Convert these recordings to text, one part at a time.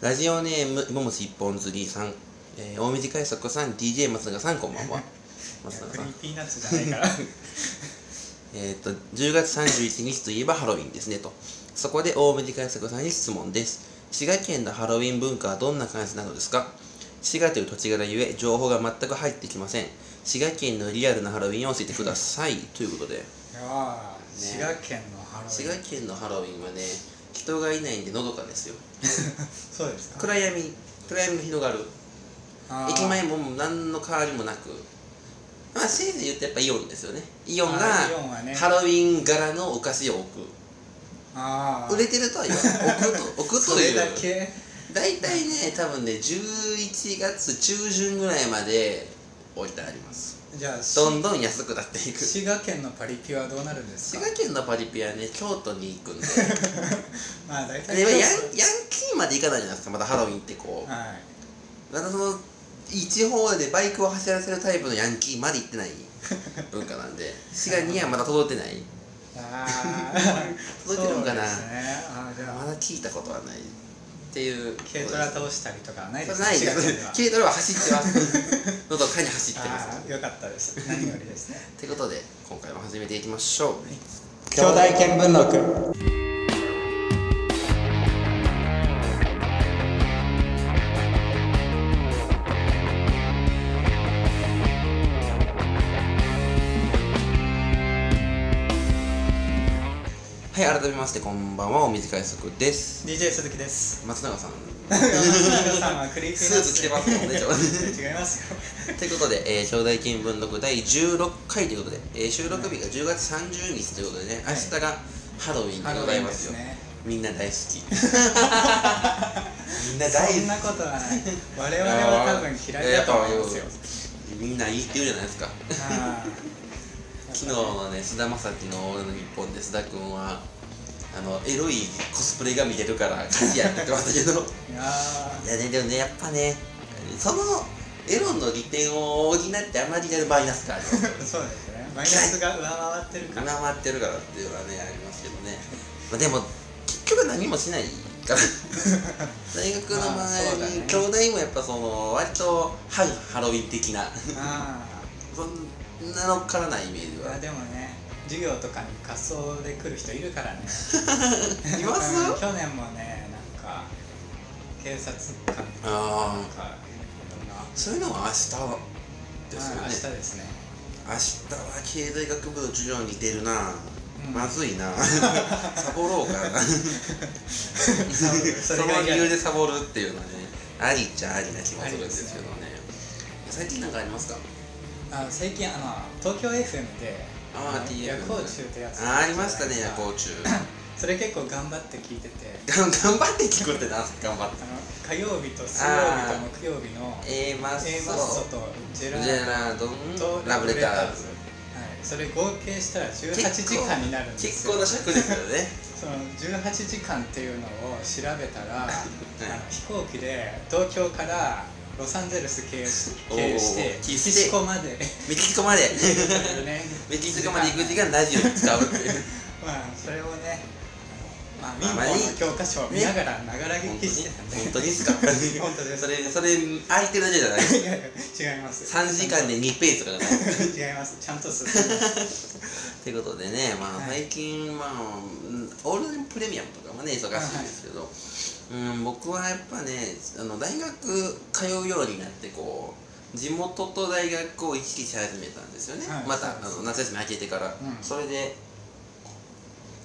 ラジオネーム、ももし一本釣りさん、えー、大水快速さん、DJ 松永さん、こんばんは。松永さん。ピーナッツじゃないから えっと、10月31日といえばハロウィンですねと。そこで大水快速さんに質問です。滋賀県のハロウィン文化はどんな感じなのですか？滋賀という土地柄ゆえ、情報が全く入ってきません。滋賀県のリアルなハロウィンを教えてください。ということで、いやー滋賀県のハロウィン滋賀県のハロウィンはね、人がいないんでのどかですよ。そうですか。暗闇、暗闇が広がる。駅前も何の変わりもなく。まあせいぜい言ってやっぱイオンですよね。イオンあがハロウィン柄のお菓子を置く。あー。売れてるとは言わない置くと 置くという。だけ。大体ね多分ね11月中旬ぐらいまで置いてありますじゃあしどんどん安くなっていく。滋賀県のパリピはどうなるんですか？滋賀県のパリピはね京都に行くんで まあ大体でもヤンヤン京キーまで行かないじゃないですかまだハロウィンってこはい。まだその地方でバイクを走らせるタイプのヤンキーまで行ってない 文化なんで滋賀にはまだ届いてない。ああ 届いてるのかな。そうですね。あーじゃまあだ聞いたことはないっていう軽トラ倒したりとかはないですないです。軽トラは走ってます。のどかに走ってます。よかったです。何よりですね。ということで今回も始めていきましょう。兄弟見聞録はい改めましてこんばんはお短い速です。DJ 鈴木です。松永さん。松永さんはクリーピースーツ着てますもんね 違いますよ。ということで、えー、兄弟見聞録第16回ということで、えー収録日が10月30日ということでね、はい。明日がハロウィンでございますよ。ね。みんな大好き。みんな大好き。そんなことはない。我々は多分嫌いだと思いますよ。みんないいって言うじゃないですか。あ昨日のね菅田将暉の「俺の日本で須田君はあのエロいコスプレが見れるから勝ちやって言ってましたけど。ー。いやねでもねやっぱねそのエロの利点を補ってあまりやるマイナスがありますーそうですね。マイナスが上回ってるから。上回ってるからっていうのはねありますけどね、まあ、でも結局何もしないから。大学のまあそうだ周りに、ね兄弟もやっぱその割と反ハロウィン的な。あそんなのっからないイメージは。あいやでもね授業とかに仮装で来る人いるからね。います？うん去年もねなんか警察官とかあなんかそういうのは明日ですよね。はい明日ですね。明日は経済学部の授業に出るな、うん。まずいな。サボろうかな。その理由でサボるっていうのはねありっちゃありな気もするんですけどね。最近なんかありますか？あ最近あの東京 FM であーの。TFM 夜行虫ってやつ。あありましたね夜行虫中。それ結構頑張って聞いてて。頑頑張って聞くってなんすか頑張って。あの火曜日と水曜日と木曜日の A マッソ。A マッソとジェラードンとラブレターズ。はい、それ合計したら18時間になるんですよ。結構な尺ですよね。その18時間っていうのを調べたら、あの飛行機で東京からロサンゼルス経由してメキシコまで。メキシコまで。ね メキシコまで行く時間ラジオに使うって。い うまあそれをねままああ民法の教科書を見ながらながら聞きしてたんで本当に？ですか？本当です。それそれ空いてるだけじゃない？いやいや違います。3時間で2ページとかじゃない違います。ちゃんと進んでます。ということでね、まあ、はい。最近、まあ、うんオールナイトプレミアムとかもね、忙しいですけど、うん、僕はやっぱね、あの大学通うようになって、こう、地元と大学を行き来し始めたんですよね。はい。また、あの夏休み明けてから。うん。それで、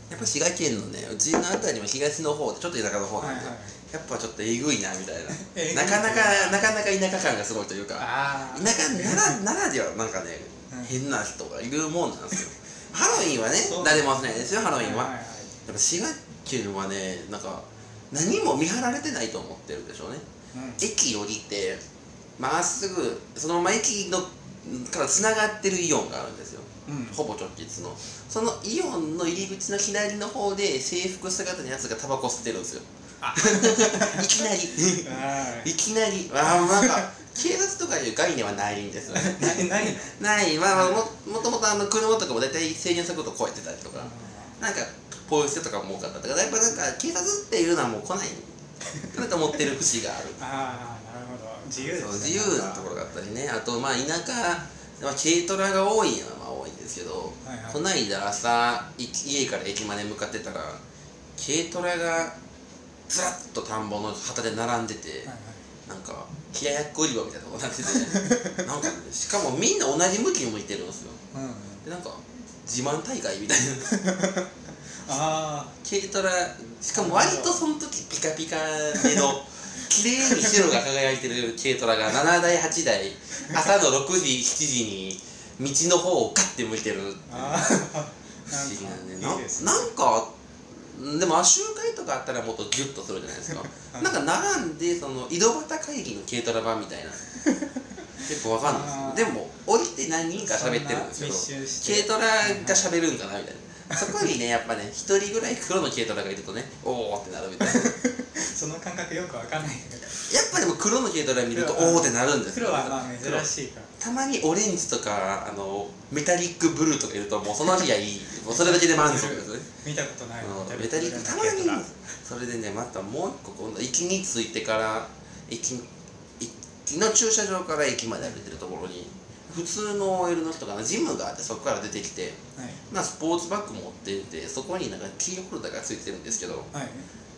やっぱ滋賀県のね、うちのあたりも東の方で、ちょっと田舎の方なんで、はいはい。やっぱちょっとえぐいな、みたいな。な。かなか、なかなか田舎感がすごいというか。田舎ならならではなんかね、うん。変な人がいるもんなんですよ。ハロウィンはね誰もしないですよハロウィンは、はいはい。やっぱ滋賀県はねなんか何も見張られてないと思ってるでしょうね。うん。駅降りてまっすぐそのまま駅のからつながってるイオンがあるんですよ。うん。ほぼ直結の。そのイオンの入り口の左の方で制服姿のやつがタバコ吸ってるんですよ。いきなり。はい。いきなり。ああなんか警察とかいう概念はないんですよね。いない。のない。まあまあももともとあの車とかも大体制限速度超えてたりとか。なんかポイ捨てとかも多かった。だからやっぱなんか警察っていうのはもう来ない。ん でなんか持ってる節がある。ああなるほど。自由ですね。そう自由なところがあったりね。あとまあ田舎まあ軽トラが多いのはまあ多いんですけど、はいはい。こないだ朝い家から駅まで向かってたら軽トラがずらっと田んぼの旗で並んでて、はいはい。なんか冷ややっこ売り場みたいなとこになってて なんかねしかもみんな同じ向きに向いてるんですよ。うんうん。でなんか自慢大会みたいな あ軽トラ。しかも割とその時ピカピカでの 綺麗に白が輝いてる軽トラが7台8台朝の6時7時に道の方をガッて向いてる。ーあー不思議なんで。ななんかでも集会とかあったらもっとギュッとするじゃないですか。なんか並んでその井戸端会議の軽トラ版みたいな。結構わかんないです。でも降りて何人か喋ってるんですけど軽トラが喋るんかなみたいなそこにねやっぱね一人ぐらい黒の軽トラがいるとねおおってなるみたいな。や っその感覚よくわかんないけど。ぱでも黒の軽トラ見ると黒おおってなるんですよ。黒はまあ珍しいか。らたまにオレンジとかあのメタリックブルーとかいるともうその日はいい。もうそれだけで満足ですね。見たことない。うんメタリックたまにそれでねまたもう一個今度駅に着いてから駅駅の駐車場から駅まで歩いてるところに普通の OL の人がジムがあってそこから出てきて、はい。まあ、スポーツバッグ持っててそこになんかキーホルダーがついてるんですけどはい。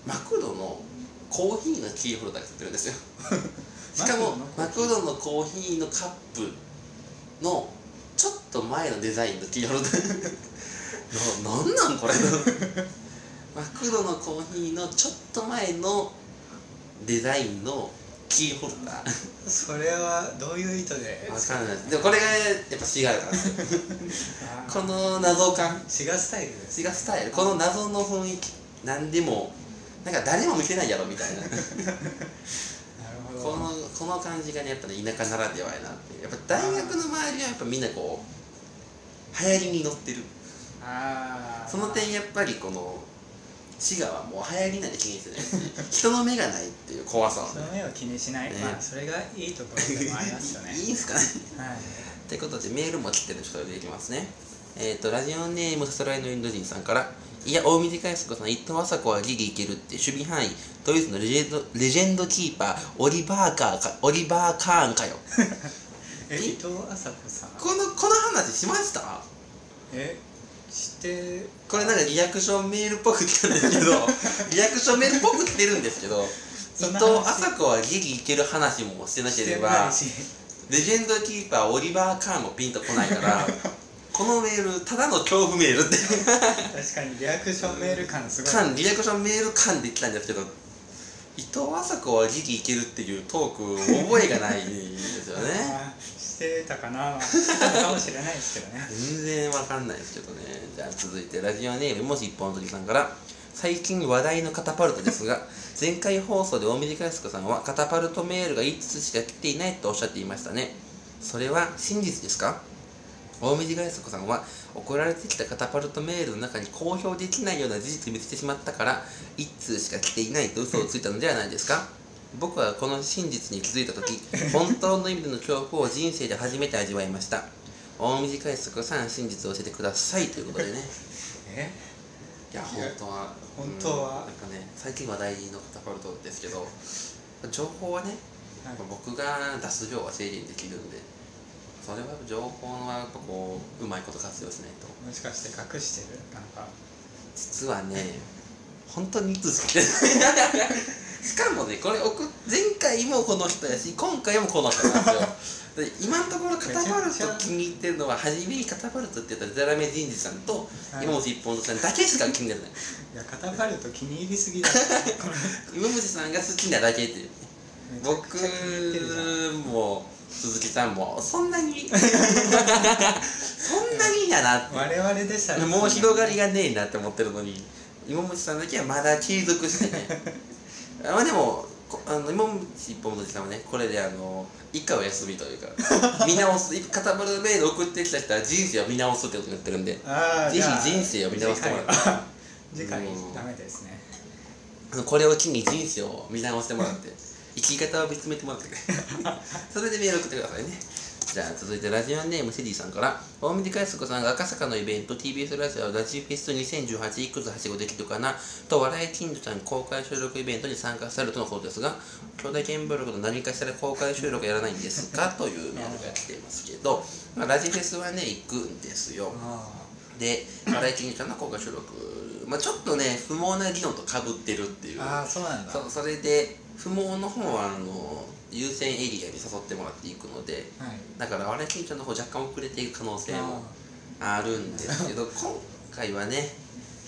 マクドのコーヒーのキーホルダーがついてるんですよ。しかもマクドのコーヒー。のカップのちょっと前のデザインのキーホルダー。ななんなんこれ？マクドのコーヒーのちょっと前のデザインのキーホルダーそれはどういう意図で？わかんない。でもこれがやっぱ違うから この謎感。シガスタイル違うスタイルこの謎の雰囲気。なんでも。なんか誰も見てないやろみたいな。このこの感じがねやっぱね田舎ならではやなっていう。やっぱ大学の周りはやっぱみんなこう流行りに乗ってる。ああその点やっぱりこの滋賀はもう流行りなんて気にしてないし人の目がないっていう怖さはね。その目を気にしない、ね。まあそれがいいところでもありますよね。いいんすかね。はい。ということでメールも来てるのでちょっとでいきますね。えっ、とラジオネームさすらいのインド人さんからいや大水海介さん伊藤麻子はギリいけるって守備範囲。ドイツのレジェンドレジェンドキーパーオリバーカーかオリバーカーンかよ。え伊藤麻子さん？このこの話しました？え？知ってこれなんかリアクションメールっぽく来たんですけど リアクションメールっぽく来てるんですけど伊藤話。麻子はギリいける話もしてなければレジェンドキーパーオリバー・カーンもピンとこないから このメールただの恐怖メールって。確かにリアクションメール感すごい。感リアクションメール感で来たんですけど伊藤麻子はギリいけるっていうトーク覚えがないんですよね してたかな。かもしれないですけどね。全然わかんないですけどね。じゃあ続いてラジオネーム芋虫一本釣りさんから最近話題のカタパルトですが 前回放送で大水海介さんはカタパルトメールが5つしか来ていないとおっしゃっていましたね。それは真実ですか？大水海介さんは送られてきたカタパルトメールの中に公表できないような事実を見つけてしまったから1通しか来ていないと嘘をついたのではないですか？僕はこの真実に気づいた時 本当の意味での恐怖を人生で初めて味わいました。大水海介さん真実を教えてください。ということでね。え？いや本当は。本当は？うん。なんかね最近話題のカタパルトですけど情報はねはい。僕が出す量は制限できるんでそれは情報はやっぱこううまいこと活用しないと。もしかして隠してる？なんか。実はね本当にいつ好きで しかもねこれ送っ前回もこの人やし今回もこの人なんですよ。で今のところカタパルト気に入ってるのは初めにカタパルトって言ったらゼラメ人事さんとはい。今本一本さんだけしか気に入ってない。いやカタパルト気に入りすぎだ。今本さんが好きなだけっていう。僕も鈴木さんもそんなに。そんなにやなって。我々でさえもう広がりがねえなって思ってるのに今本さんだけはまだ継続してね。あまあでもこあの今本一本のさんはねこれであの一回お休みというか 見直す片丸メール送ってきた人は人生を見直すってことになってるんでぜひあーじゃあ人生を見直してもらって。次回は次回うん。ダメですね。あのこれを機に人生を見直してもらって生き方を見つめてもらってくれ。それでメール送ってくださいねじゃあ続いてラジオネームセディさんから大水海賊さんが赤坂のイベント TBS ラジオラジフェス2018いくつはしごできるかなと笑い金魚ちゃん公開収録イベントに参加されるとのことですが兄弟見聞録と何かしら公開収録やらないんですか？というメールが来ていますけど、まあ、ラジフェスはね行くんですよ。あで笑い金魚ちゃんの公開収録まあちょっとね不毛な議論とかぶってるっていう。ーあーそうなんだ。そそれで不毛の方はあの優先エリアに誘ってもらっていくのではい。だから我々金ちゃんの方若干遅れていく可能性もああるんですけど今回はね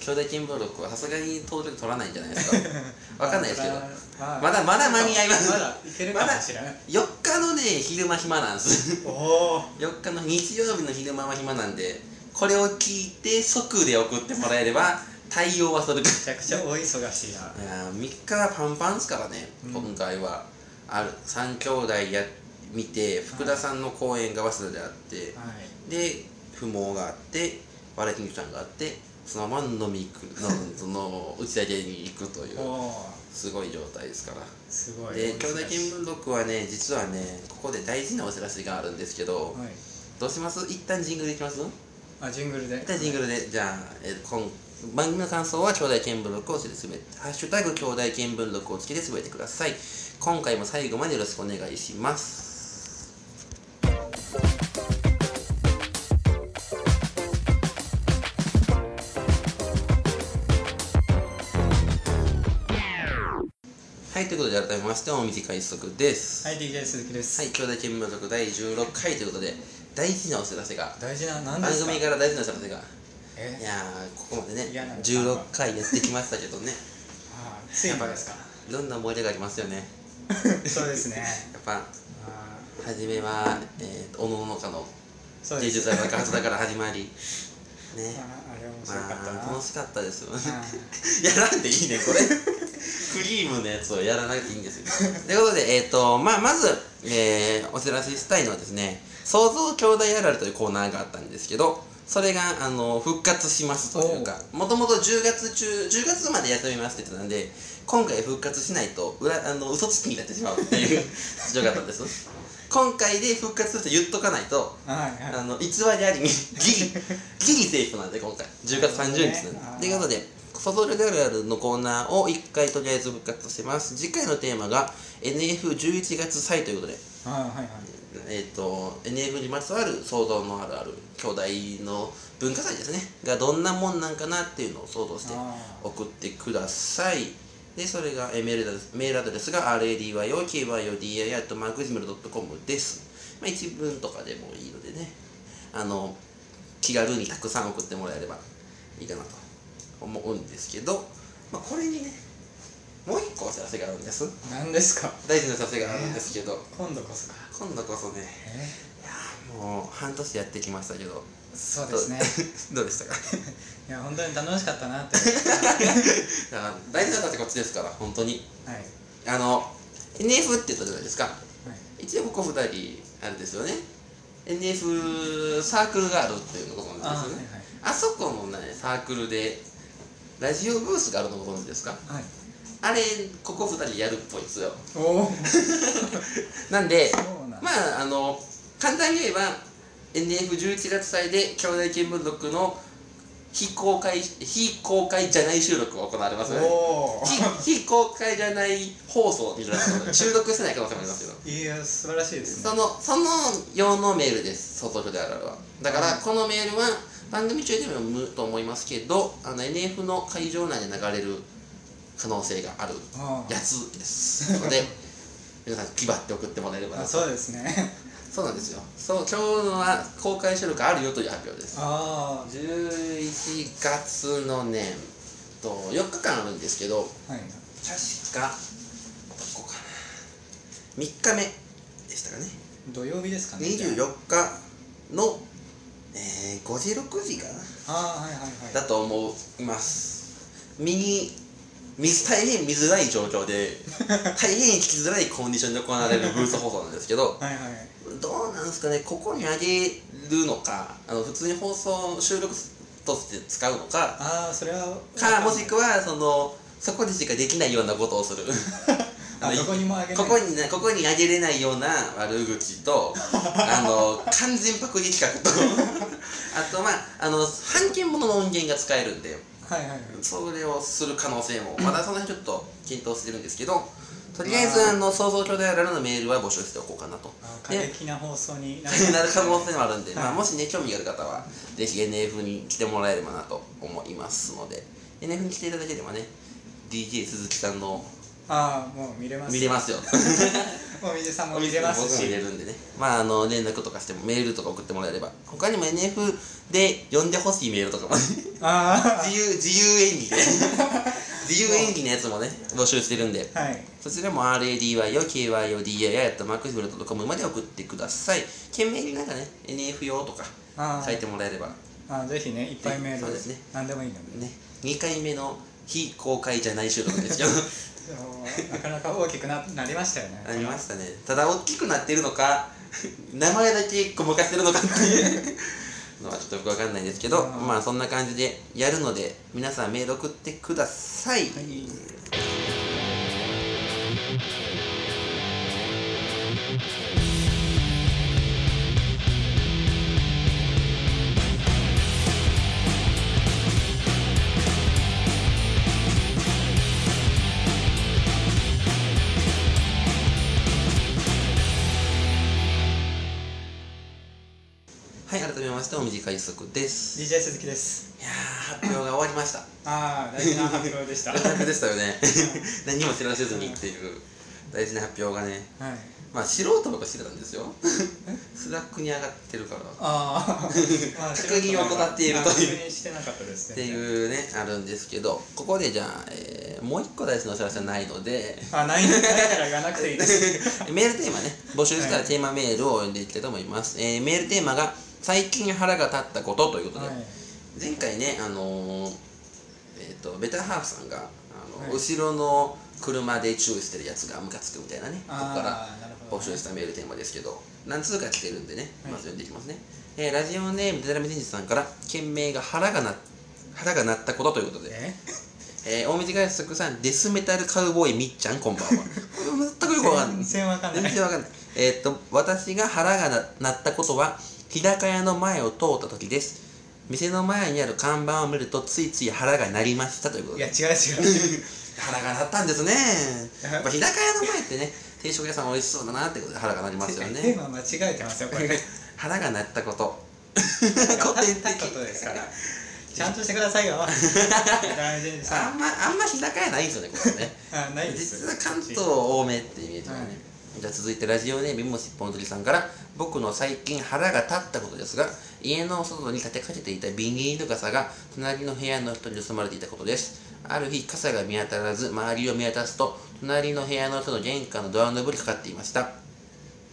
兄弟見聞録はさすがに登録取らないんじゃないですか。わかんないですけど。あまだまだ間に合います。まだいけるかもしれない。4日のね昼間暇なんです。おお4 日の日曜日の昼間は暇なんでこれを聞いて即で送ってもらえれば対応はするめちゃくちゃ大忙しいな。いやー3日はパンパンですからね、うん。今回はある。3兄弟や見て福田さんの公演が早稲田であって、はい。で不毛があってバラエティーちゃんがあってそのまま飲み行くのその打ち上げに行くというすごい状態ですから。すごい。で兄弟見聞録はね実はねここで大事なお知らせがあるんですけど、はい。どうします？一旦ジングルいきます？あジングルで。一旦ジングルで。じゃあ、えー今番組の感想は兄弟見聞録をつけてすべて「ハッシュタグ兄弟見聞録」をつけてつぶやいてください今回も最後までよろしくお願いします。はいということで改めまして大道快速です。はい DJ 鈴木です。はい兄弟見聞録第16回ということで大事なお知らせが。大事な何で番すか？組から大事なお知らせが。え？いやーここまでね嫌なの16回やってきましたけどね。あーついにですか。いろんな思い出がありますよね そうですね。やっぱあ初めは、えー、おのののかの芸術大爆発だから始まり。ね。あれ面白かったな、まあ楽しかったですよ。ねあ やらんでいいねこれ。クリームのやつをやらなくていいんですよ。ということでえっ、とまあまず、えー、お知らせしたいのはですね創造兄弟あるあるというコーナーがあったんですけどそれがあの復活しますというかもともと10月中10月までやってみますって言ってたんで今回復活しないと裏あの嘘つきになってしまうっていう 事情があったんです。今回で復活すると言っとかないとーはいはい。あの偽りありにギリギリセーフなんで今回。10月30日なんで、ということで「そぞれであるある」のコーナーを1回とりあえず復活します。次回のテーマが NF11 月祭ということで。あーはいはいえっ、と NF にまつわる想像のあるある兄弟の文化祭ですね。がどんなもんなんかなっていうのを想像してあ送ってください。でそれがえーメールアメールアドレスが RADYOKYODI.macgmail.com です、まあ、一文とかでもいいのでね。あの気軽にたくさん送ってもらえればいいかなと思うんですけど、まあ、これにねもう一個お知らせがあるんです。ー何ですか？大事なお知らせがあるんですけど。今度こそか今度こそね。えいやーもう半年やってきましたけど。そうですね。どう でしたか？いや本当に楽しかったなって。大事なのってこっちですから本当に。はい。はいあの NF って言ったじゃないですか。一応ここ2人あれですよね。NF サークルがあるっていうのをご存知あですよね。ーはいはい。あそこのねサークルでラジオブースがあるのご存知ですか？はいあれここ2人やるっぽいですよ。なんでまああの簡単に言えば NF11 月祭で兄弟見聞録の非公開非公開じゃない収録が行われますよね。おお非非公開じゃない放送みたいなので収録してない可能性もありますけどいや素晴らしいですね。そのその用のメールです。外局であるあるは。だからこのメールは番組中でも読むと思いますけどあの NF の会場内で流れる可能性があるあやつです。ので皆さん気張って送ってもらえればなと。あそうですね。そうなんですよ。そう今日のは公開収録あるよという発表です。あ11月のねと4日間あるんですけどあはい。確かどこかな。3日目でしたかね。土曜日ですかね。24日の、えー5時6時かな。ああはいはいはい。だと思います。見に水大変見づらい状況で 大変聞きづらいコンディションで行われるブース放送なんですけどはいはいどうなんですかねここにあげるのかあの普通に放送収録として使うのかああそれはかもしくはそのそこでしかできないようなことをする。あどこにもあげここにねここにあげれないような悪口と あの完全パクリ企画と。あとまああの半券物の音源が使えるんではいはいはい。それをする可能性も。まだその辺ちょっと検討してるんですけどとりあえずあ。の想像兄弟あるのメールは募集しておこうかなと。あ過激な放送にな なる可能性もあるんで、はい。まあ、もしね興味がある方はぜひ NF に来てもらえればなと思いますので。NF に来ていただければね DJ 鈴木さんのああもう見れます。見れますよ。もう水さんも見れます僕も見れしるんでね。まああの連絡とかしてもメールとか送ってもらえれば。他にも NF で読んでほしいメールとかも。ねあ自由自由演技。で 自由演技のやつもね募集してるんで。あはい。そちらも RADY を KYODI やとマークフルトコムまで送ってください。件名になんかね NF 用とか書いてもらえれば。あぜひねいっぱいメールそうですね。何でもいいので。ね。2回目の非公開じゃない収録ですけどそうなかなか大きくななりましたよね。ありましたね。ただ大きくなってるのか 名前だけごまかしてるのかっていう。のはちょっとよくわかんないんですけどうん。まあそんな感じでやるので皆さんメール送ってください、はいましてお短い速です。DJ 鈴木です。いやー発表が終わりました。ああ大事な発表でした。は大変でしたよね。何も知らせずにっていう大事な発表がね。い。まあ素人のが知れたんですよ。スラックに上がってるから。ああ 確認を怠っているという。あ確認してなかったですね。っていうねあるんですけど。ここでじゃあ、えーもう一個大事なお知らせはないので。あないないから言わなくていいです。メールテーマね。募集したらはいテーマメールを読んでいきたいと思います、えーメールテーマが「最近腹が立ったこと」ということで、はい。前回ねあのーえっ、とベターハーフさんがあの、はい。後ろの車でチューしてるやつがムカつくみたいなねここから募集したメールテーマですけど何通か来てるんでねはい。まず読んでいきますね、えーラジオネームデタラメ天使さんから件名が腹がな腹が鳴ったことということでえ？えー、大道外作さん、デスメタルカウボーイみっちゃん、こんばんは。全くよくわかんない。全然わかんない。えーっと、私が腹がな鳴ったことは、日高屋の前を通った時です。店の前にある看板を見ると、ついつい腹が鳴りましたということで。いや違う違う腹が鳴ったんですね。やっぱ日高屋の前ってね、定食屋さん美味しそうだなってことで腹が鳴りますよテね。ーマ間違えてますよこれ 腹が鳴ったこと。古古典典的ことですからちゃんとしてくださいよ 大事にあさんま、あんま日高屋ないんですよね、これね。あないです実は関東多めってイメージがね、はいじゃあ続いてラジオネームもしっぽん鳥さんから僕の最近腹が立ったことですが家の外に立てかけていたビニール傘が隣の部屋の人に盗まれていたことです。ある日傘が見当たらず周りを見渡すと隣の部屋の人の玄関のドアノブにかかっていました。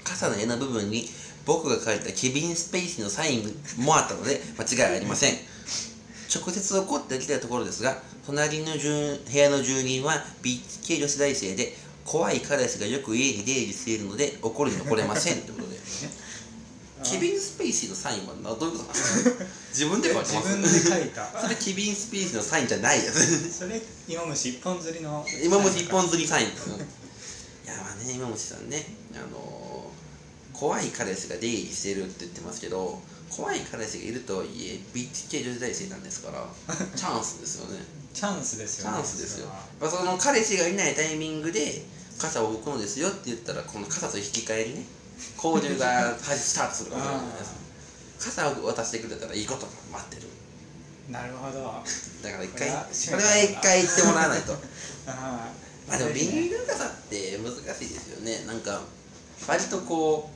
傘の柄の部分に僕が書いたケビン・スペイシーのサインもあったので間違いありません。直接怒ってきたところですが隣の住部屋の住人はビッチ系女子大生で怖い彼氏がよく家に出入りしているので怒るに怒れませんということでケビン・ スペイシーのサインはなどういうことなんですか自分で書いてます自分で書いた。それケビン・スペイシーのサインじゃないやつそれ芋虫一本釣りの。芋虫一本釣りサイン。いやまあね芋虫さんね。あのー怖い彼氏が出入りしてるって言ってますけど怖い彼氏がいるとはいえビッチ系女子大生なんですから チャンスですよねチャンスですチよね。ャンスですよ。まあその彼氏がいないタイミングで傘を置くのですよって言ったらこの傘と引き換えにね交流がスタートするかもしれないです傘を渡してくれたらいいことが待ってる。なるほど。だから一回これは一回言ってもらわないと。あ まあでもビニール傘って難しいですよね。なんか割とこ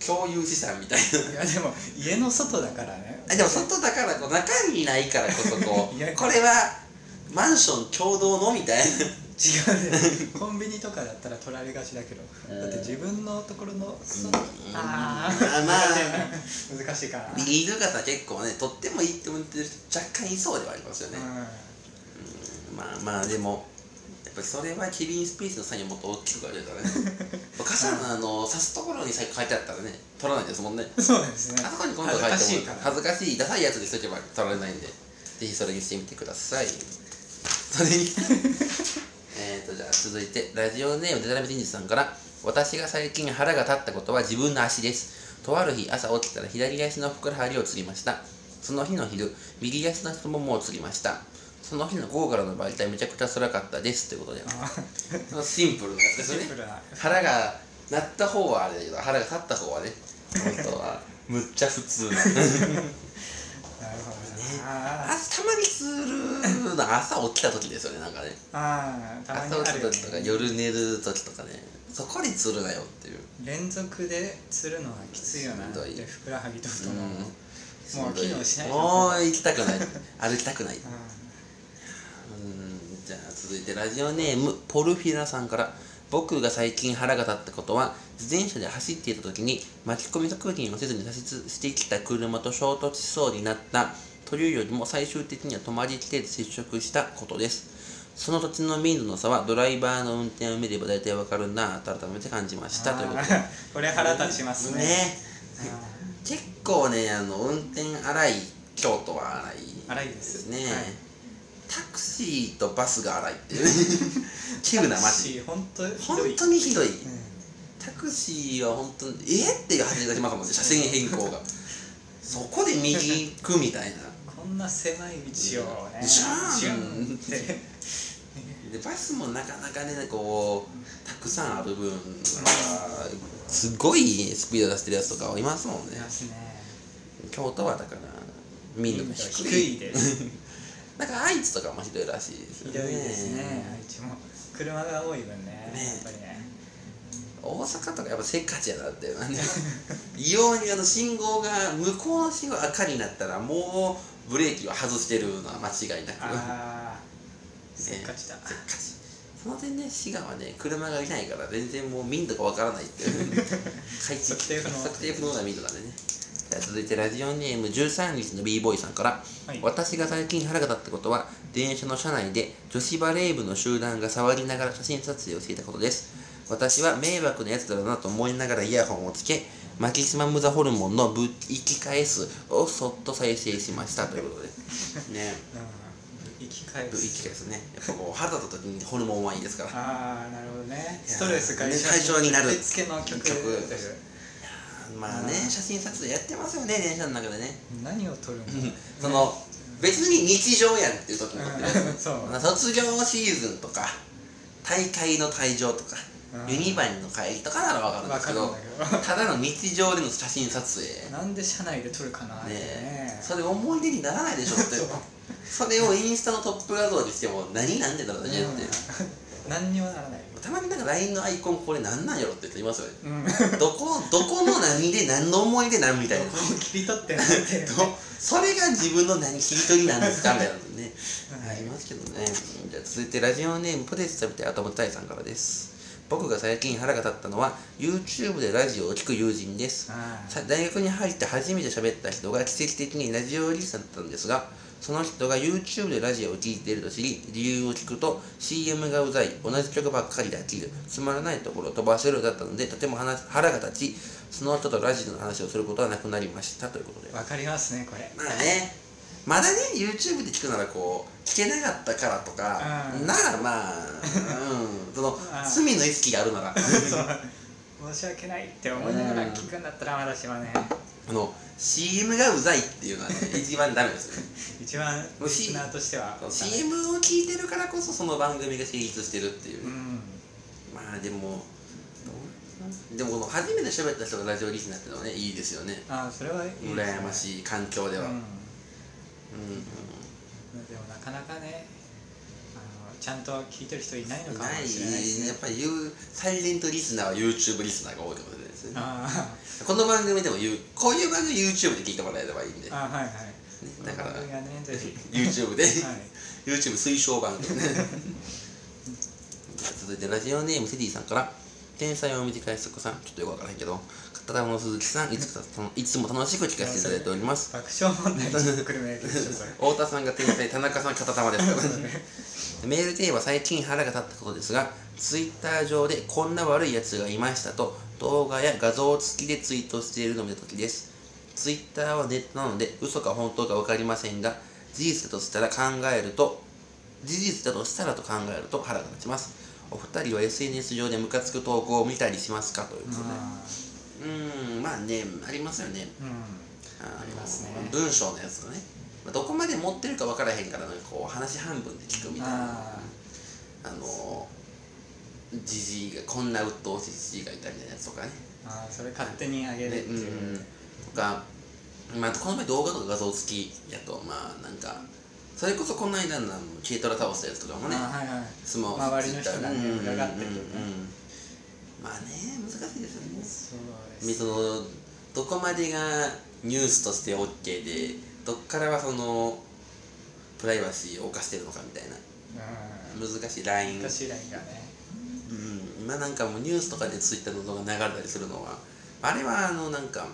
う共有資産みたいいやでも家の外だからね。でも外だからこう中にないからこそこ いうやこれはマンション共同のみたいな。違うね。コンビニとかだったら取られがちだけど。うん。だって自分のところのそうん。あまあまあ。ー難しいかなビニール傘結構ね取ってもいいって思ってる人若干いそうではありますよね、うまあまあでもやっぱりそれはケビン・スペースのサインをもっと大きく書いてたらね。傘のあの刺すところに書いてあったらね取らないですもんね。んそうですね。あそこに今度書いても恥ずかしいダサいやつにしとけば取られないんでぜひそれにしてみてくださいそれに。えっとじゃあ続いてラジオネームデタラメ人事さんから私が最近腹が立ったことは自分の足です。とある日朝起きたら左足のふくらはぎをつりました。その日の昼右足の太ももをつりました。その日の午後からのバリタイめちゃくちゃ辛かったです。ということで。あシンプルなやつですね。腹が鳴った方はあれだけど腹が立った方はね本当はむっちゃ普通ななるほどねあ朝たまにするの朝起きた時ですよねなんかね。ーあーたまに朝起きた時とかね夜寝る時とかねそこにつるなよっていう。連続で釣るのはきついよな。しんどい。でふくらはぎと太も。もうんもう機能しない。もう行きたくない。歩きたくない。うん。うんじゃあ続いてラジオネームポルフィラさんから。僕が最近腹が立ったことは自転車で走っていた時に巻き込み確認をせずに左折してきた車と衝突しそうになったというよりも最終的には止まりきれず接触したことです。その土地の民度の差はドライバーの運転を見れば大体わかるな。と改めて感じました。ということで。これ腹立ちますね。ね。あ結構ねあの運転荒い京都は荒いー荒いですね、はい。タクシーとバスが荒いっていう。急な街。本当本い。当にひどい、うん。タクシーは本当にえっていう走りがしますもんね。車線変更が。そこで右行くみたいな。こんな狭い道をねじゃーンって。でバスもなかなかねこうたくさんある分すごいスピード出してるやつとかはいますもんね。いますね。京都はだから民度が低い。です。なんか愛知とかもひどいらしいですよひどいですね。愛知も。車が多い分ねね。やっぱりね。大阪とかやっぱせっかちやなっていうのはね。異様にあの信号が向こうの信号赤になったらもうブレーキを外してるのは間違いなく。ああ せっかちだ。せっかち。その点ね滋賀はね車がいないから全然もう民度がわからないっていう。快適測定不能な民度なんでね。続いてラジオネーム13日の b ボーイさんから、はい。私が最近腹が立ったことは電車の車内で女子バレー部の集団が触りながら写真撮影をしていたことです。私は迷惑なやつだなと思いながらイヤホンをつけマキシマムザホルモンのぶっ生き返すをそっと再生しましたということで。ね。うん生き返ぶっ生きす返す。ねやっぱこう腹立った時にホルモンはいいですから。ああなるほどね。ストレス解消になる。うってつけの曲曲まあねうん。写真撮影やってますよね電車の中でね。何を撮るの？その別に日常やんっていう時もあってね。うん。卒業シーズンとか大会の退場とか。うんユニバンの帰りとかなら分かるんですけどただの日常での写真撮影。ねなんで車内で撮るかなってえねそれ思い出にならないでしょって。それをインスタのトップ画像にしても何なんでだろうねって。うん。何にもならない。たまになんか LINE のアイコンこれ何なんやろって人いますよね。うん。どこどこの何で何の思い出なんみたいな。切り取ってなんて。どそれが自分の何切り取りなんですかみたいなのね。はい。ありますけどね。じゃあ続いてラジオネームポテチ食べて頭たいさんからです僕が最近腹が立ったのは YouTube でラジオを聞く友人です。大学に入って初めて喋った人が奇跡的にラジオリスナーだったんですがその人が YouTube でラジオを聴いていると知り理由を聞くと CM がうざい同じ曲ばっかりで飽きるつまらないところを飛ばせるだったのでとても話腹が立ちその人とラジオの話をすることはなくなりました。ということで。わかりますねこれ。まあねまだね YouTube で聞くならこう聞けなかったからとかうん。ならまあうん。そのうん。罪の意識があるなら。申し訳ないって思いながら聞くんだったら私はねあの CM がうざいっていうのはね一番ダメです。よ ね一番リスナーとしては。CM を聞いてるからこそその番組が成立してるっていう、うん。まあでもでもこの初めて喋った人がラジオリスナーってのはねいいですよね。あそれはいいね。羨ましい環境では、うんうん。でもなかなかねあのちゃんと聞いてる人いないのかもしれないですね。やっぱりサイレントリスナーは YouTube リスナーが多いかもしれないですね。あこの番組でもこういう番組 YouTube で聞いてもらえればいいんで、あはいはい。だからね YouTube で、はい。YouTube 推奨番組ね。続いてラジオネームセディさんから天才を短いすこさん。ちょっとよくわからへんけど。片田の鈴木さんいつかいつも楽しく聞かせていただいております。爆笑問題に来るメでしょそれ。太田さんが天才田中さん片玉ですから メールテーマ最近腹が立ったことですがツイッター上でこんな悪いやつがいましたと動画や画像付きでツイートしているのを見た時です。ツイッターはネットなので嘘か本当か分かりませんが事実だとしたら考えると事実だとしたらと考えると腹が立ちますお二人は SNS 上でムカつく投稿を見たりしますか？ということで。あうーんまあねありますよね。ーうん。あのありますね。文章のやつがね。まあどこまで持ってるか分からへんからなんかこう話半分で聞くみたいな。ああのじじいがこんな鬱陶しいじじいがいたみたいなやつとかね。ーあーそれ勝手にあげるってう。んいう、とか、まあ、この前動画とか画像付きやとまあなんかそれこそこの間の軽トラ倒したやつとかもねはいはい。スマホ周りの人がねうんうんうんうん裏がってるよねまあね難しいですよね。そうです。そのどこまでがニュースとして OK でどっからはそのプライバシーを犯してるのかみたいな。うん難しい。ライン。私らがね。うん。今なんかもうニュースとかでツイッターの動画流れたりするのはあれはあのなんか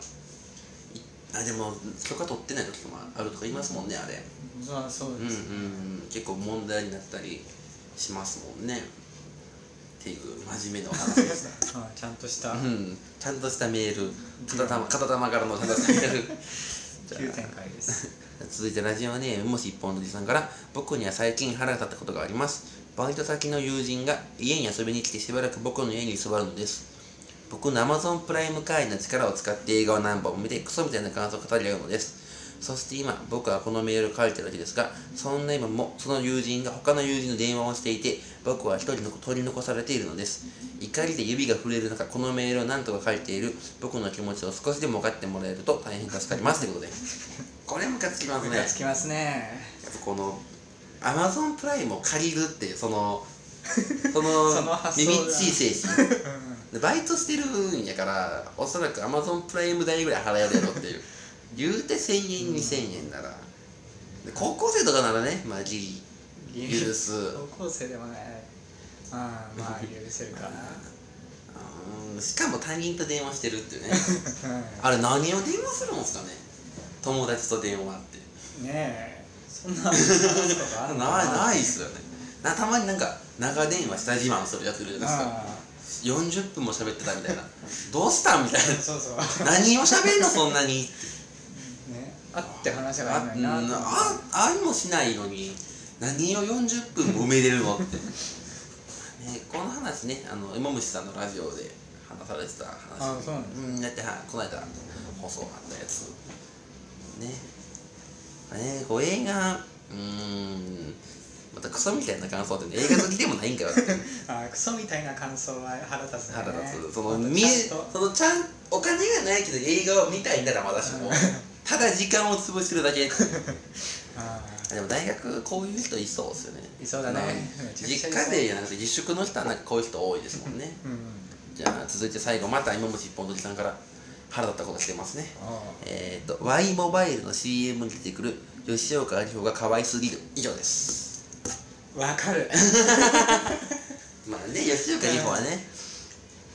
いあでも許可取ってない時もあるとか言いますもんねあれそうそううんうんです、うん。結構問題になったりしますもんね。っていう真面目なお話でした。あちゃんとした。うん。ちゃんとしたメール。片玉片玉からのちゃんとしたメール 急展開です。続いてラジオネームもし一本のじさんから僕には最近腹が立ったことがあります。バイト先の友人が家に遊びに来てしばらく僕の家に座るのです。僕の Amazon プライム会員の力を使って映画を何本も見てクソみたいな感想を語り合うのですそして今僕はこのメールを書いてるわけですがそんな今もその友人が他の友人の電話をしていて僕は一人の取り残されているのです。怒りで指が触れる中このメールを何とか書いている僕の気持ちを少しでも分かってもらえると大変助かりますということで。これムカつきますね。ムカつきますね。やっぱこのアマゾンプライムを借りるってその そのそのみみっちい精神。でバイトしてるんやからおそらくアマゾンプライム代ぐらい払えるやろっていう言うて1000円2000円なら。で高校生とかならねまあギリ許す。高校生でもねああまあ許せるかな。うんしかも他人と電話してるっていうね。う あれ何を電話するんですかね。友達と電話って。んねえ。そんなことあるのな。いないっすよね。なたまになんか長電話した自慢するやついるじゃないですか。あ40分も喋ってたみたいな。どうしたんみたいあそうそう。な何を喋んのそんなにね会って話せばあいいのになと思って。あありもしないのに何を40分も埋めれるのって。ねこの話ねあの芋虫さんのラジオで話されてた話。あそうなんです。うんだってはこの間放送があったやつ。ね。ねこう映画うーんまたクソみたいな感想ってね映画好きでもないんかよ あクソみたいな感想は腹立つね。腹立つ。そのもっと見えちゃんと。そのちゃんお金がないけど映画を見たいならまだしも ただ時間を潰してるだけ。あでも大学こういう人いそうですよね。いそうだね。実家でなくて自粛の人はなんかこういう人多いですもんね。ーうん。じゃあ続いて最後また今もし一本のじさんから腹立ったことしてますね。あえっ、ー、と Y モバイルの CM に出てくる吉岡里帆が可愛すぎる。以上です。あわかる。まあね吉岡里帆はね。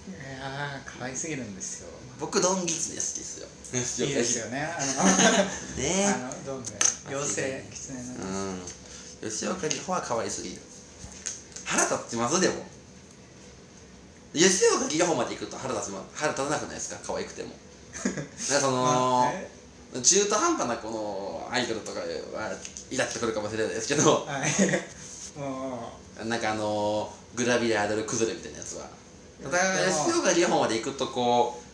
いやー可愛すぎるんですよ。僕ドンギツネ好きですよ。吉いいですよね。あの ね。あのどんで妖精狐のうん。吉岡里帆は可愛すぎる。腹立ってますでも。吉岡里帆まで行くと腹立つま腹立たなくないですか？可愛くても。なんかその、中途半端なこのアイドルとかはイラっとくるかもしれないですけど。はい。もなんかあのグラビアアイドル崩れみたいなやつは。ただでも吉岡里帆まで行くとこう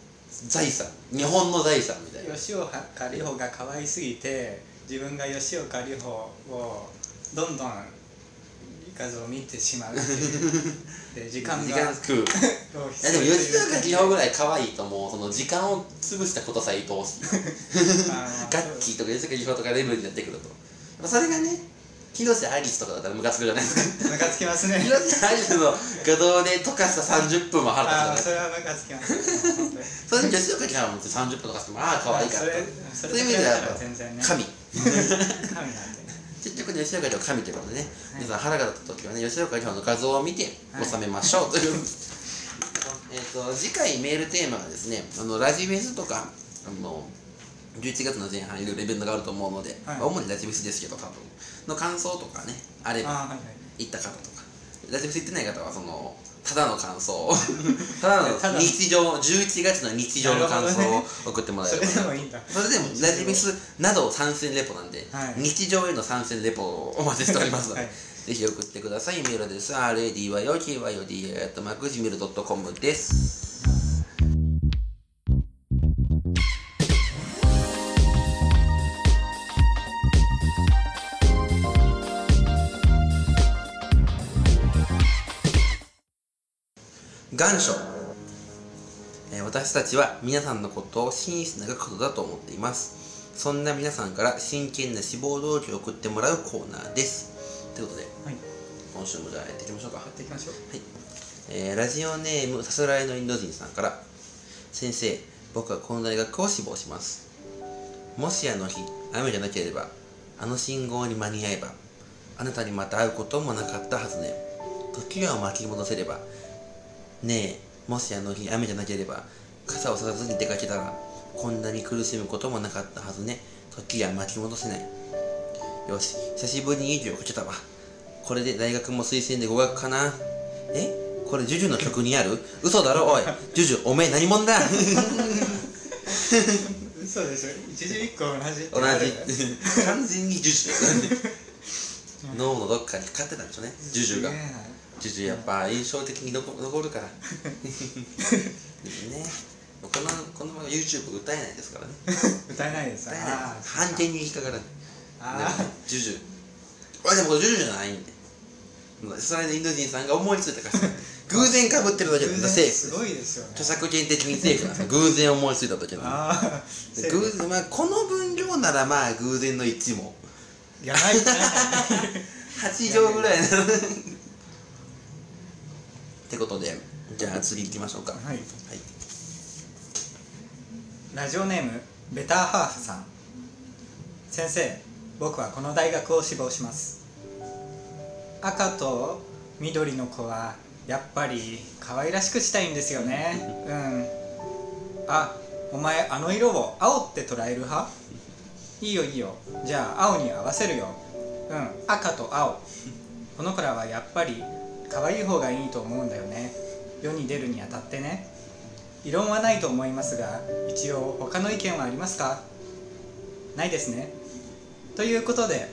財産日本の財産みたいうな。吉岡里帆が可愛すぎて自分が吉岡里帆をどんどん画像を見てしまう で時間時が間食う。いやでも吉岡里帆ぐらい可愛いともう。その時間を潰したことさえ愛おしいガッキーとか吉岡里帆とかレベルになってくると。それがね広瀬アリスとかだったらムカつくじゃないですか。ムカつきますね。広瀬アリスの画像で溶かした30分も腹ああ立つじゃないそれはムカつきます本当にそれで吉岡里帆も30分とかしてもああ可愛いかった。それそそういう意味では神神なんで結局吉岡里帆神ということでね、はい皆さん腹が立った時はね吉岡里帆の画像を見てはい収めましょうという、えっと次回メールテーマがですねあのラジフェスとかあの11月の前半いろいろイベントがあると思うので、はい。まあ主にラジフェスですけど多分の感想とかねあればはいはい。行った方とか。ラジフェス行ってない方はそのただの感想を ただの日常11月の日常の感想を送ってもらえそれればでもいいんだ。それでもラジフェスなど参戦レポなんで、はい。日常への参戦レポを お待ちしておりますので、はい。ぜひ送ってください。メールアドレス、radyokyoda.macgmail.com です。願書、えー私たちは皆さんのことを真摯なことだと思っています。そんな皆さんから真剣な志望動機を送ってもらうコーナーです。ということではい。今週もじゃあやっていきましょうか。やっていきましょう。はい、えーラジオネームさすらいのインド人さんから先生僕はこの大学を志望します。もしあの日雨じゃなければあの信号に間に合えばあなたにまた会うこともなかったはずね。時を巻き戻せればねえもしあの日雨じゃなければ傘をささずに出かけたらこんなに苦しむこともなかったはずね。時は巻き戻せない。よし久しぶりに息をかけたわ。これで大学も推薦で合格かな？え？これジュジュの曲にある？嘘だろおい。ジュジュおめえ何者だ？そうでしょ？一字一句同じ同じ。完全にジュジュ。脳のどっかにかかってたんでしょうねジュジュがジュジュやっぱ印象的に残残るから。ね。このこのまま YouTube 歌えないですからね。歌えないです。歌えない。あー判定に引っかからない。あジュジュ。あでもこれジュジュじゃないんで。それでインド人さんが思いついたから。偶然かぶってるだけなんだセーフ。すごいですよね。著作権的にセーフな。んですよ偶然思いついただけなんああで偶然まあこの分量ならまあ偶然の一も。いやないない。8行 ぐらいなのってことでじゃあ次行きましょうか。はい。はい。ラジオネームベターハーフさん。先生僕はこの大学を志望します。赤と緑の子はやっぱり可愛らしくしたいんですよね。うん。あお前あの色を青って捉える派？いいよいいよ。じゃあ青に合わせるよ。うん赤と青。この子らはやっぱり可愛い方がいいと思うんだよね。世に出るにあたってね。異論はないと思いますが一応他の意見はありますか？ないですね。ということで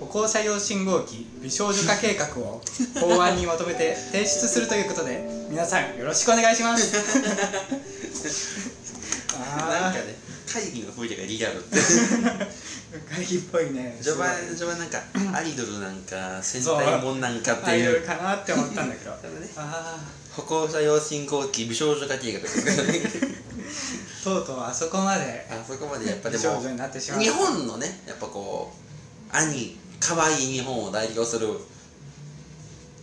歩行者用信号機美少女化計画を法案にまとめて提出するということで皆さんよろしくお願いします。あなんかね会議の雰囲気がリアルって。ー会議っぽいね。序盤序盤なんか アイドルなんか戦隊もんなんかっていう。アイドルかなって思ったんだけど。ね あ歩行者用信号機美少女化計画ですからねあとうとうあそこまであそこまでやっぱでも日本のねやっぱこう兄可愛い日本を代表する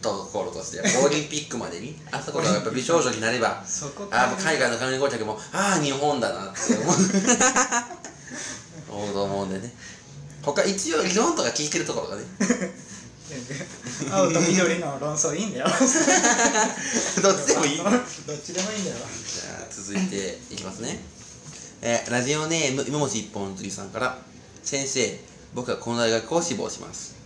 ところとして。オリンピックまでに。あそこがやっぱ美少女になれば。あ海外の観光客もああ日本だなって思う。思うと思うんでね。他一応理論とか聞いてるところがね。青と緑の論争いいんだよ。どっちでもいい。じゃどっちでもいいんだよ。あ続いていきますね。えーラジオネーム今星一本釣りさんから。先生僕はこの大学を志望します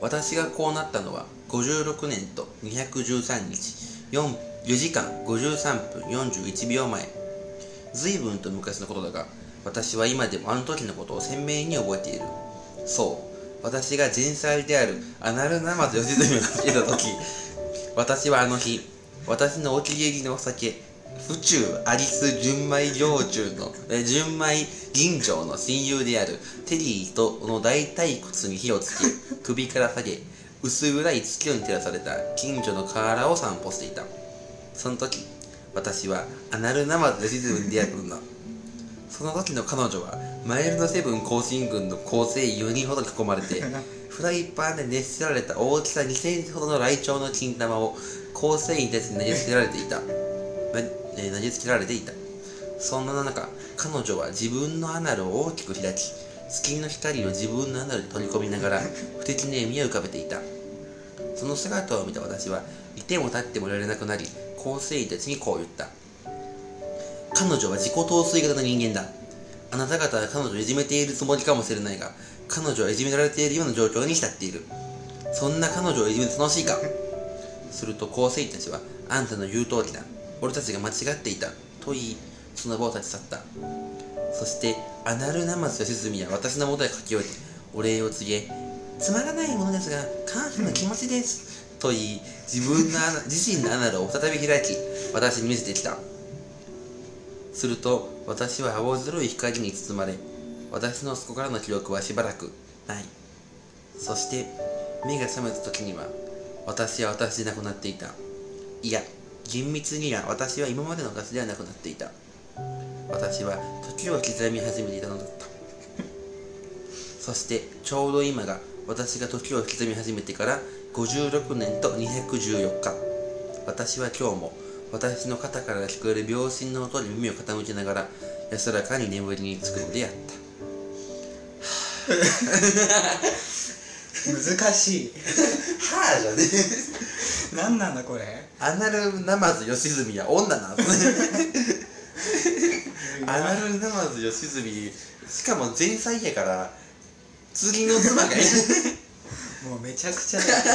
私がこうなったのは56年と213日 4, 4時間53分41秒前。随分と昔のことだが私は今でもあの時のことを鮮明に覚えている。そう私が前妻であるアナルナマズ吉住を見た時私はあの日私のお気に入りのお酒府中アリス純米焼酎のえ純米吟醸の親友であるテリーとの大腿骨に火をつけ 首から下げ薄暗い月夜に照らされた近所の河原を散歩していた。その時私はアナルナマズ吉住に出会ったの。だその時の彼女はマイルドセブン行進軍の構成4人ほどに囲まれて フライパンで熱せられた大きさ2センチほどのライチョウの金玉を構成員たちに投げつけられていた、な えー投げつけられていた。そんな中彼女は自分のアナルを大きく開き月の光を自分のアナルに取り込みながら不敵な笑みを浮かべていた。その姿を見た私はいても立ってもいられなくなり構成員たちにこう言った。彼女は自己陶酔型の人間だ。あなた方は彼女をいじめているつもりかもしれないが彼女はいじめられているような状況に浸っている。そんな彼女をいじめて楽しいか。すると構成員たちはあんたの言う通りだ。俺たちが間違っていたと言いその場を立ち去った。そしてアナルナマズと沈みは私の元へ駆け寄りお礼を告げつまらないものですが感謝の気持ちですと言い自分の穴 自身のアナルを再び開き私に見せてきた。すると私は青白い光に包まれ私のそこからの記憶はしばらくない。そして目が覚めた時には私は私でなくなっていた。いや厳密には私は今までの私ではなくなっていた。私は時を刻み始めていたのだった。そしてちょうど今が私が時を刻み始めてから56年と214日。私は今日も私の肩から聞こえる秒針の音に耳を傾けながら安らかに眠りにつくのであった。難しい。はあじゃね何なんだこれ？アナルナマズ吉住は女なんですね。アナルナマズ吉住しかも前妻やから次の妻がいる。もうめちゃくちゃだよね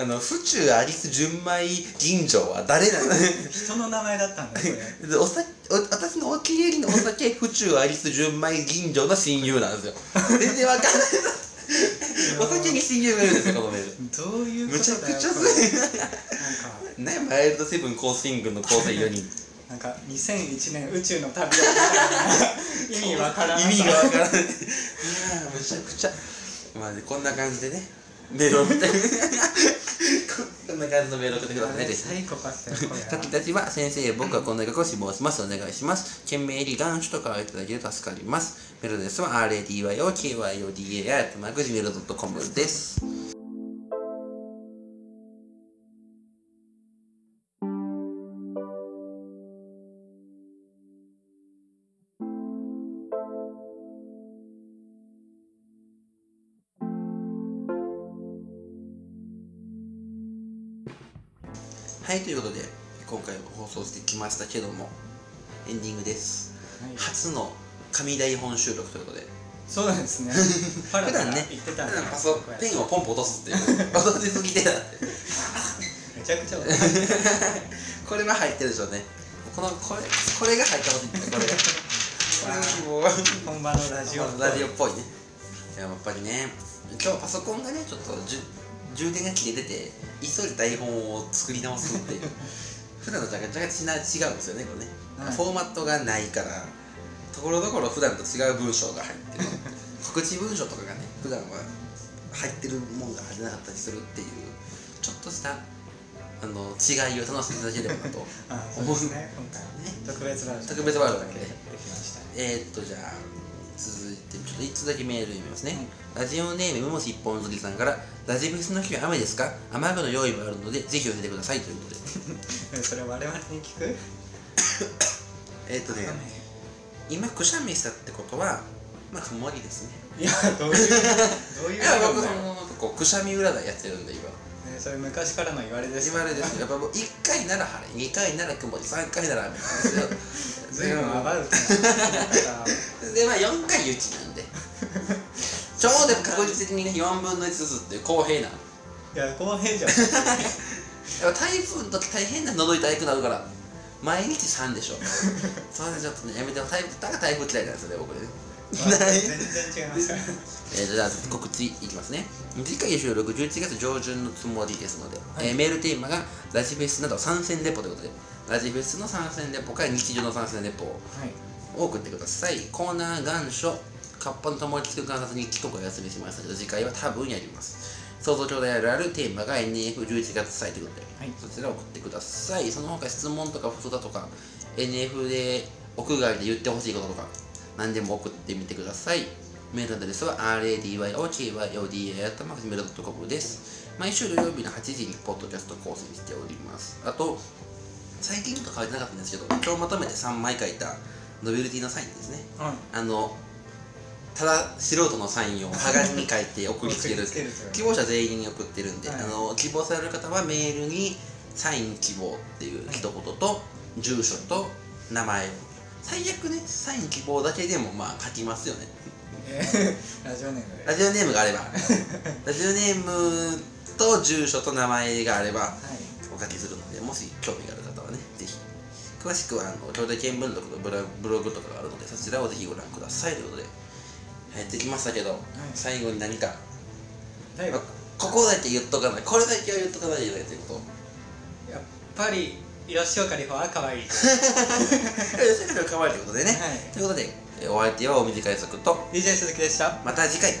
あの府中アリス純米吟醸は誰なの人の名前だったんだこれ。でおさお私のお気に入りのお酒府中アリス純米吟醸の親友なんですよ。全然わかんない お酒に親友がいるんですよこのメール。どういうことむちゃくちゃすなんかねマイルドセブン構成軍の構成4人。なんか2001年宇宙の旅を 意味わからん意味がわからない。むちゃくちゃ。まあねこんな感じでねメールを送ってこんな感じのメールを送ってくださいね。ぜひサイコパスだよこれ書き立ちは先生僕はこの大学を志望しますお願いします。懸命に願書とかをいただけると助かります。メールアドレスは radyokyodai.gmail.com ですはいということで今回も放送してきましたけどもエンディングです。はい。初の神台本収録ということで。そうなんですね。普段ね言ってたんだ。パソペンをポンポン落とすっていう。落としすぎてだって。めちゃくちゃ これは入ってるでしょうね。このこれこれが入ってほしいんだよこれが。これ本場のラジオラジオっぽいね。いややっぱりね今日パソコンがねちょっと充電が切れてて急いで台本を作り直すっていう 普段と若干違う違うんですよねこれね、はい。フォーマットがないからところどころ普段と違う文章が入ってる。告知文章とかがね普段は入ってるもんが入ってなかったりするっていうちょっとしたあの違いを楽しんでいただければなと あそうね今回はね特別バージョン特別バージョンで。できましたえー、っとじゃあ続いてちょっと1つだけメール読みますね、ラジオネームムモス一本釣りさんからラジフェスの日は雨ですか？雨具の用意もあるのでぜひ教えてくださいということで。え それ我々に聞く？えーっとね今くしゃみしたってことはまあ曇りですね。いやどういうどういういや 僕そのこうくしゃみ占いやってるんで今。ねそれ昔からの言われです言われです。よやっぱもう1回なら晴れ2回なら曇り3回なら雨なんですよ。ずいぶんアバウトなでまあ4回雪なんで。ちょうど確実的にね4分の1ずつって公平な。いや公平じゃん。やっぱ台風の時大変な喉痛くなるから毎日3でしょ。それでちょっとねやめて台風だから台風嫌いなんですよね僕ね全然違いますから えー、じゃあ告知いきますね。次回収録11月上旬のつもりですので、はい。えーメールテーマがラジフェスなど参戦レポということでラジフェスの参戦レポから日常の参戦レポをはい送ってください。コーナー願書。カッパの友達作る観察日記とかお休みしましたけど次回は多分やります。想像兄弟あるあるテーマが NF11 月祭ということで、はい。そちらを送ってください。その他質問とか普通だとか NF で屋外で言ってほしいこととか何でも送ってみてください。メールアドレスは radyokyodai.gmail.com です。毎週土曜日の8時にポッドキャスト更新しております。あと最近と書いてなかったんですけど今日まとめて3枚書いたノベルティのサインですね。はいあのただ素人のサインをはがきに書いて送りつける 希望者全員に送ってるんで、はい。あの希望される方はメールにサイン希望っていう一言と、住所と名前を。最悪ねサイン希望だけでもまあ書きますよね。え ーラジオネームで。ラジオネームがあれば。ラジオネームと住所と名前があればはい。お書きするのでもし興味があ詳しくはあの兄弟見聞録のブロブログとかがあるのでそちらをぜひご覧くださいということで入ってきましたけど、最後に何か。大学ここだけ言っとかない。これだけは言っとかないといけないということ。やっぱり吉岡里帆は可愛い。吉岡里帆可愛いということでね、はい。ということでえお相手は大短い速と DJ 鈴木でした。また次回